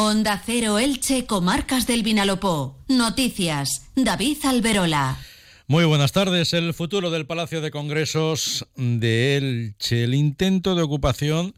Onda Cero Elche, Comarcas del Vinalopó. Noticias. David Alberola. Muy buenas tardes. El futuro del Palacio de Congresos de Elche. El intento de ocupación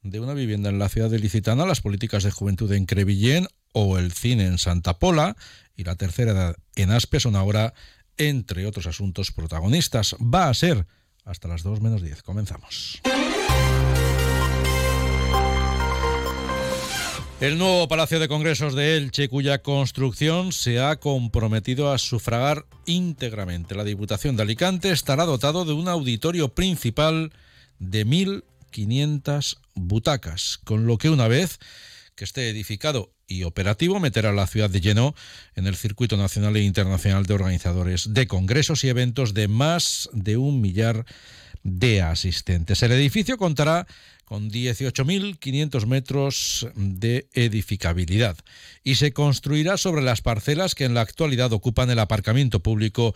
de una vivienda en la ciudad de Licitana, las políticas de juventud en Crevillén o el cine en Santa Pola y la tercera edad en Aspe son ahora, entre otros asuntos, protagonistas. Va a ser hasta las 2 menos 10. Comenzamos. El nuevo Palacio de Congresos de Elche, cuya construcción se ha comprometido a sufragar íntegramente la Diputación de Alicante, estará dotado de un auditorio principal de 1.500 butacas, con lo que una vez que esté edificado y operativo meterá a la ciudad de lleno en el circuito nacional e internacional de organizadores de congresos y eventos de más de un millar de asistentes. El edificio contará con 18.500 metros de edificabilidad y se construirá sobre las parcelas que en la actualidad ocupan el aparcamiento público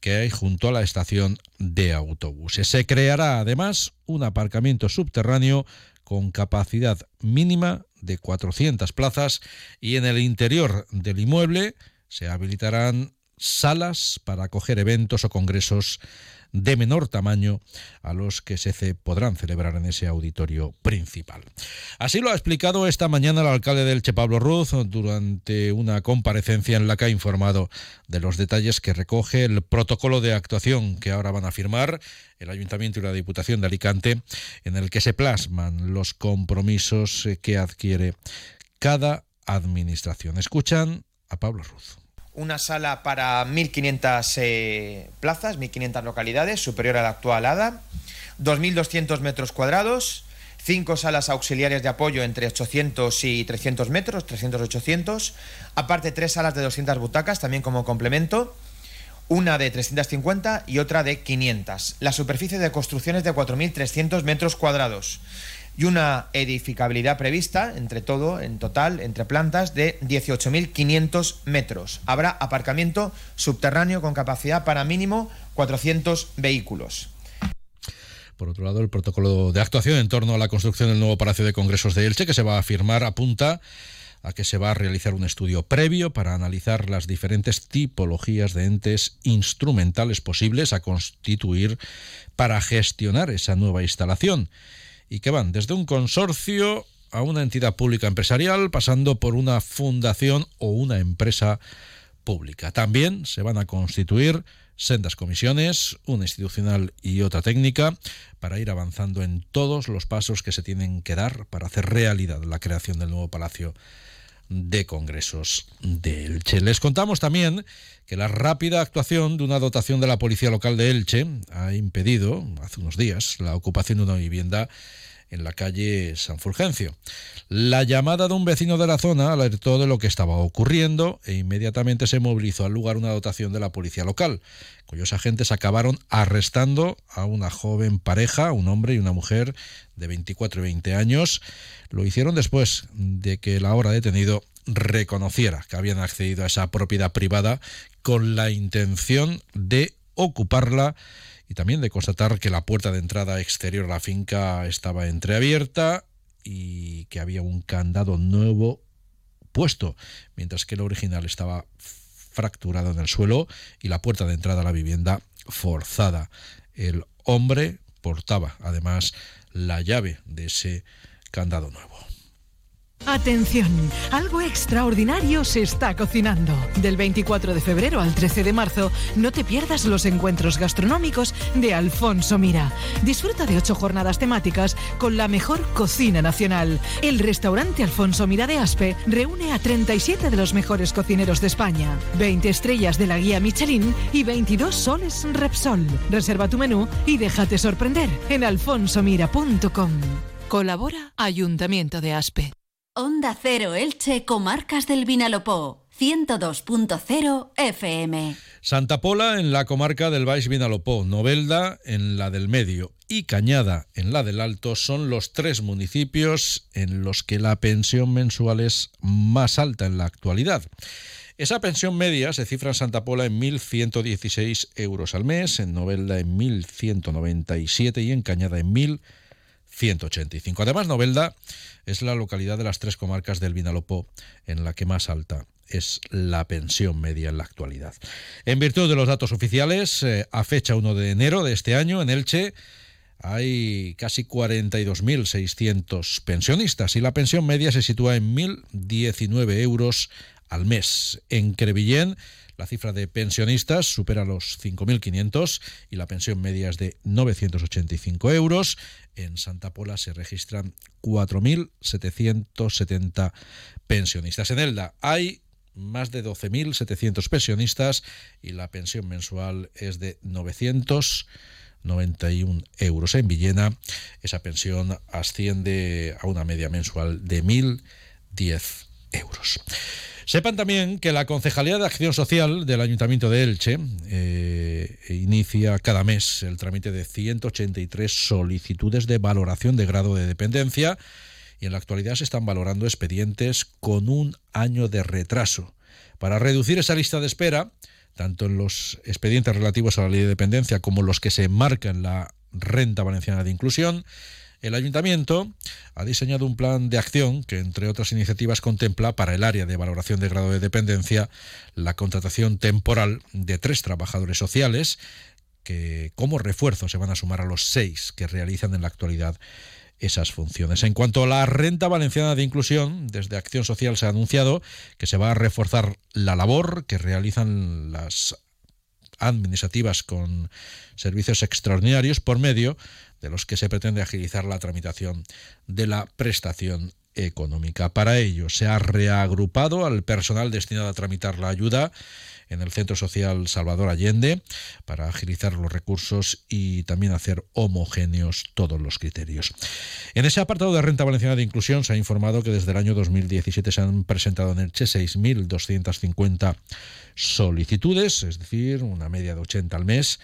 que hay junto a la estación de autobuses. Se creará además un aparcamiento subterráneo con capacidad mínima de 400 plazas y en el interior del inmueble se habilitarán salas para acoger eventos o congresos de menor tamaño a los que se podrán celebrar en ese auditorio principal. Así lo ha explicado esta mañana el alcalde del Che Pablo Ruz durante una comparecencia en la que ha informado de los detalles que recoge el protocolo de actuación que ahora van a firmar el Ayuntamiento y la Diputación de Alicante, en el que se plasman los compromisos que adquiere cada administración. Escuchan a Pablo Ruz una sala para 1.500 eh, plazas, 1.500 localidades, superior a la actual ADA, 2.200 metros cuadrados, cinco salas auxiliares de apoyo entre 800 y 300 metros, 300-800, aparte tres salas de 200 butacas también como complemento, una de 350 y otra de 500. La superficie de construcción es de 4.300 metros cuadrados y una edificabilidad prevista, entre todo, en total, entre plantas, de 18.500 metros. Habrá aparcamiento subterráneo con capacidad para mínimo 400 vehículos. Por otro lado, el protocolo de actuación en torno a la construcción del nuevo Palacio de Congresos de Elche, que se va a firmar, apunta a que se va a realizar un estudio previo para analizar las diferentes tipologías de entes instrumentales posibles a constituir para gestionar esa nueva instalación y que van desde un consorcio a una entidad pública empresarial, pasando por una fundación o una empresa pública. También se van a constituir sendas comisiones, una institucional y otra técnica, para ir avanzando en todos los pasos que se tienen que dar para hacer realidad la creación del nuevo Palacio de Congresos de Elche. Les contamos también que la rápida actuación de una dotación de la Policía Local de Elche ha impedido, hace unos días, la ocupación de una vivienda en la calle San Fulgencio. La llamada de un vecino de la zona alertó de lo que estaba ocurriendo e inmediatamente se movilizó al lugar una dotación de la policía local, cuyos agentes acabaron arrestando a una joven pareja, un hombre y una mujer de 24 y 20 años. Lo hicieron después de que el ahora detenido reconociera que habían accedido a esa propiedad privada con la intención de ocuparla y también de constatar que la puerta de entrada exterior a la finca estaba entreabierta y que había un candado nuevo puesto, mientras que el original estaba fracturado en el suelo y la puerta de entrada a la vivienda forzada. El hombre portaba además la llave de ese candado nuevo. Atención, algo extraordinario se está cocinando. Del 24 de febrero al 13 de marzo, no te pierdas los encuentros gastronómicos de Alfonso Mira. Disfruta de ocho jornadas temáticas con la mejor cocina nacional. El restaurante Alfonso Mira de Aspe reúne a 37 de los mejores cocineros de España, 20 estrellas de la guía Michelin y 22 soles Repsol. Reserva tu menú y déjate sorprender en alfonsomira.com. Colabora Ayuntamiento de Aspe. Onda Cero Elche, Comarcas del Vinalopó. 102.0 FM. Santa Pola en la comarca del Baix Vinalopó, Novelda en la del Medio y Cañada en la del Alto son los tres municipios en los que la pensión mensual es más alta en la actualidad. Esa pensión media se cifra en Santa Pola en 1.116 euros al mes, en Novelda en 1.197 y en Cañada en 1.000 185. Además, Novelda es la localidad de las tres comarcas del Vinalopó en la que más alta es la pensión media en la actualidad. En virtud de los datos oficiales, eh, a fecha 1 de enero de este año, en Elche, hay casi 42.600 pensionistas y la pensión media se sitúa en 1.019 euros al mes. En Crevillén, la cifra de pensionistas supera los 5.500 y la pensión media es de 985 euros. En Santa Pola se registran 4.770 pensionistas. En Elda hay más de 12.700 pensionistas y la pensión mensual es de 991 euros. En Villena esa pensión asciende a una media mensual de 1.010 euros. Sepan también que la Concejalía de Acción Social del Ayuntamiento de Elche eh, inicia cada mes el trámite de 183 solicitudes de valoración de grado de dependencia y en la actualidad se están valorando expedientes con un año de retraso. Para reducir esa lista de espera, tanto en los expedientes relativos a la ley de dependencia como los que se enmarcan en la renta valenciana de inclusión, el ayuntamiento ha diseñado un plan de acción que, entre otras iniciativas, contempla para el área de valoración de grado de dependencia la contratación temporal de tres trabajadores sociales que, como refuerzo, se van a sumar a los seis que realizan en la actualidad esas funciones. En cuanto a la renta valenciana de inclusión, desde Acción Social se ha anunciado que se va a reforzar la labor que realizan las administrativas con servicios extraordinarios por medio de los que se pretende agilizar la tramitación de la prestación económica. Para ello, se ha reagrupado al personal destinado a tramitar la ayuda en el Centro Social Salvador Allende para agilizar los recursos y también hacer homogéneos todos los criterios. En ese apartado de renta valenciana de inclusión se ha informado que desde el año 2017 se han presentado en Elche 6.250 solicitudes, es decir, una media de 80 al mes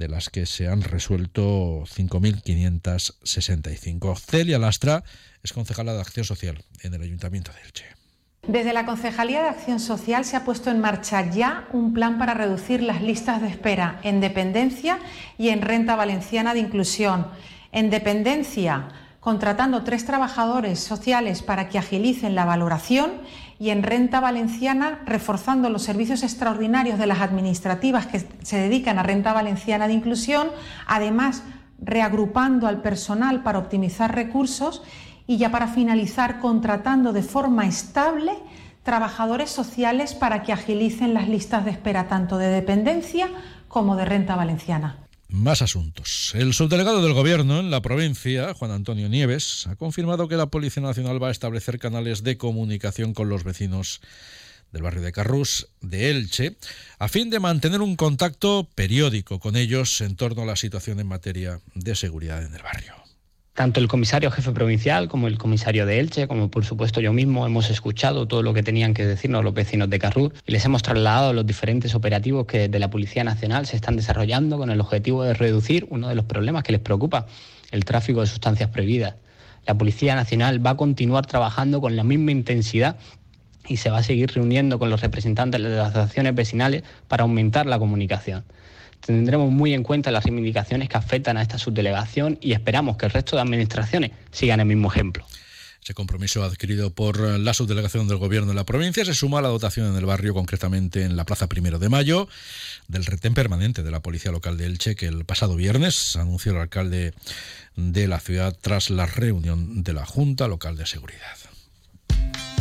de las que se han resuelto 5.565. Celia Lastra es concejala de Acción Social en el Ayuntamiento de Elche. Desde la Concejalía de Acción Social se ha puesto en marcha ya un plan para reducir las listas de espera en dependencia y en renta valenciana de inclusión. En dependencia, contratando tres trabajadores sociales para que agilicen la valoración y en renta valenciana reforzando los servicios extraordinarios de las administrativas que se dedican a renta valenciana de inclusión, además reagrupando al personal para optimizar recursos y ya para finalizar contratando de forma estable trabajadores sociales para que agilicen las listas de espera tanto de dependencia como de renta valenciana. Más asuntos. El subdelegado del Gobierno en la provincia, Juan Antonio Nieves, ha confirmado que la Policía Nacional va a establecer canales de comunicación con los vecinos del barrio de Carrús, de Elche, a fin de mantener un contacto periódico con ellos en torno a la situación en materia de seguridad en el barrio. Tanto el comisario jefe provincial como el comisario de Elche, como por supuesto yo mismo, hemos escuchado todo lo que tenían que decirnos los vecinos de Carrús y les hemos trasladado los diferentes operativos que de la Policía Nacional se están desarrollando con el objetivo de reducir uno de los problemas que les preocupa, el tráfico de sustancias prohibidas. La Policía Nacional va a continuar trabajando con la misma intensidad y se va a seguir reuniendo con los representantes de las asociaciones vecinales para aumentar la comunicación tendremos muy en cuenta las reivindicaciones que afectan a esta subdelegación y esperamos que el resto de administraciones sigan el mismo ejemplo. Ese compromiso adquirido por la subdelegación del Gobierno en la provincia se suma a la dotación en el barrio, concretamente en la Plaza Primero de Mayo, del retén permanente de la Policía Local de Elche, que el pasado viernes anunció el alcalde de la ciudad tras la reunión de la Junta Local de Seguridad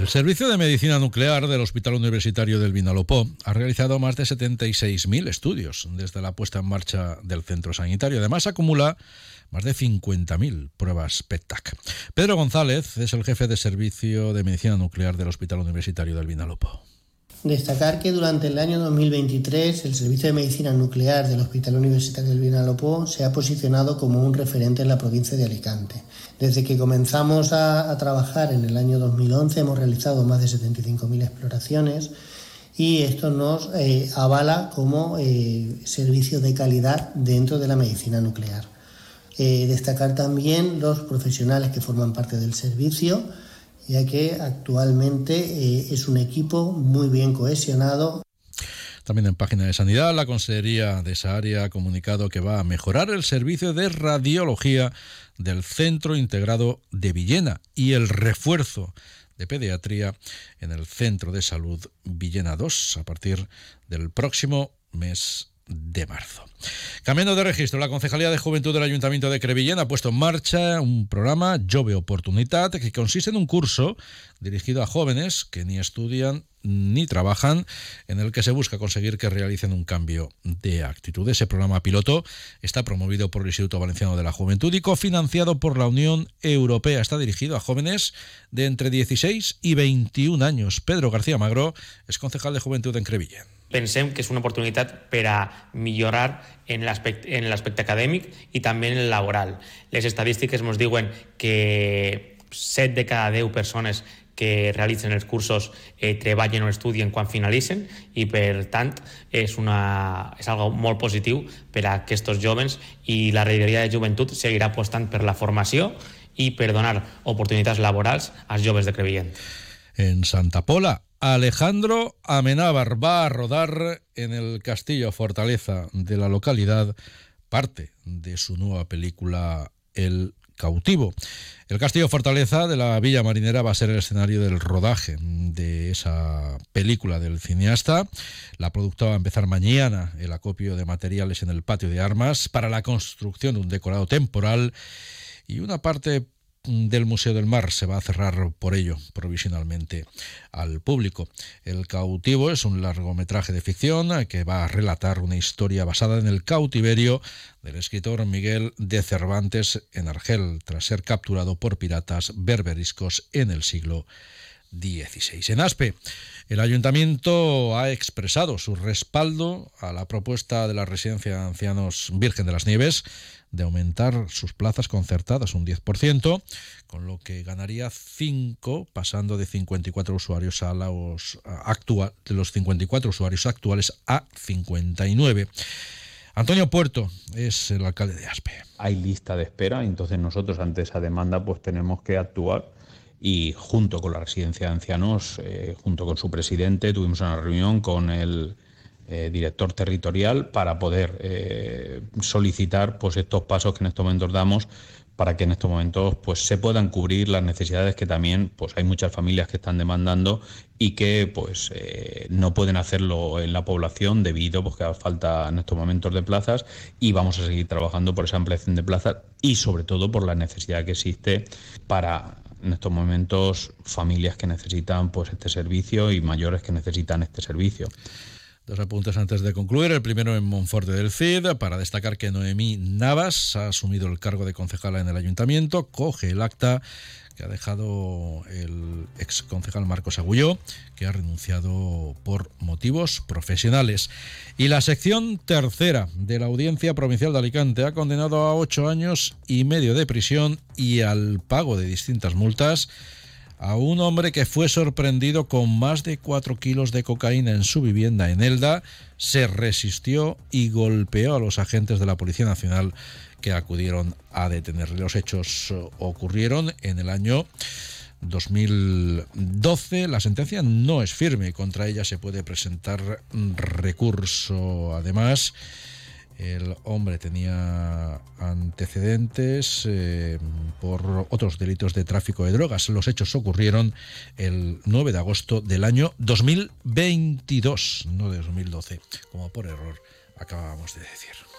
El Servicio de Medicina Nuclear del Hospital Universitario del Vinalopó ha realizado más de 76.000 estudios desde la puesta en marcha del centro sanitario. Además, acumula más de 50.000 pruebas PETAC. Pedro González es el jefe de Servicio de Medicina Nuclear del Hospital Universitario del Vinalopó. Destacar que durante el año 2023 el Servicio de Medicina Nuclear del Hospital Universitario del Vinalopó se ha posicionado como un referente en la provincia de Alicante. Desde que comenzamos a, trabajar en el año 2011 hemos realizado más de 75.000 exploraciones y esto nos eh, avala como eh, servicio de calidad dentro de la medicina nuclear. Eh, destacar también los profesionales que forman parte del servicio, ya que actualmente eh, es un equipo muy bien cohesionado. También en página de sanidad, la Consejería de esa área ha comunicado que va a mejorar el servicio de radiología del Centro Integrado de Villena y el refuerzo de pediatría en el Centro de Salud Villena 2 a partir del próximo mes de marzo. Cambiando de registro, la Concejalía de Juventud del Ayuntamiento de Crevillén ha puesto en marcha un programa Jove Oportunidad que consiste en un curso dirigido a jóvenes que ni estudian ni trabajan, en el que se busca conseguir que realicen un cambio de actitud. Ese programa piloto está promovido por el Instituto Valenciano de la Juventud y cofinanciado por la Unión Europea. Está dirigido a jóvenes de entre 16 y 21 años. Pedro García Magro es concejal de Juventud en Crevillén pensem que és una oportunitat per a millorar en l'aspecte acadèmic i també en el laboral. Les estadístiques ens diuen que 7 de cada 10 persones que realitzen els cursos eh, treballen o estudien quan finalitzen i per tant és, una, és algo molt positiu per a aquests joves i la regidoria de joventut seguirà apostant per la formació i per donar oportunitats laborals als joves de Crevillent. En Santa Pola Alejandro Amenábar va a rodar en el Castillo Fortaleza de la localidad parte de su nueva película El cautivo. El Castillo Fortaleza de la Villa Marinera va a ser el escenario del rodaje de esa película del cineasta. La productora va a empezar mañana el acopio de materiales en el patio de armas para la construcción de un decorado temporal y una parte del Museo del Mar se va a cerrar por ello provisionalmente al público. El cautivo es un largometraje de ficción que va a relatar una historia basada en el cautiverio del escritor Miguel de Cervantes en Argel, tras ser capturado por piratas berberiscos en el siglo XVI. En Aspe, el ayuntamiento ha expresado su respaldo a la propuesta de la residencia de ancianos Virgen de las Nieves de aumentar sus plazas concertadas un 10%, con lo que ganaría 5, pasando de 54 usuarios a los, actual, de los 54 usuarios actuales a 59. Antonio Puerto es el alcalde de Aspe. Hay lista de espera, entonces nosotros ante esa demanda pues tenemos que actuar y junto con la residencia de ancianos, eh, junto con su presidente, tuvimos una reunión con el eh, director territorial para poder eh, solicitar pues, estos pasos que en estos momentos damos para que en estos momentos pues, se puedan cubrir las necesidades que también pues, hay muchas familias que están demandando y que pues, no pueden hacerlo en la población debido pues, a falta en estos momentos de plazas y vamos a seguir trabajando por esa ampliación de plazas y sobre todo por la necesidad que existe para en estos momentos familias que necesitan pues este servicio y mayores que necesitan este servicio. Dos apuntes antes de concluir. El primero en Monforte del Cid, para destacar que Noemí Navas ha asumido el cargo de concejala en el ayuntamiento, coge el acta que ha dejado el ex concejal Marcos Agulló, que ha renunciado por motivos profesionales. Y la sección tercera de la Audiencia Provincial de Alicante ha condenado a ocho años y medio de prisión y al pago de distintas multas a un hombre que fue sorprendido con más de 4 kilos de cocaína en su vivienda en Elda, se resistió y golpeó a los agentes de la Policía Nacional que acudieron a detenerle. Los hechos ocurrieron en el año 2012. La sentencia no es firme, contra ella se puede presentar recurso. Además, el hombre tenía antecedentes eh, por otros delitos de tráfico de drogas. Los hechos ocurrieron el 9 de agosto del año 2022, no de 2012, como por error acabábamos de decir.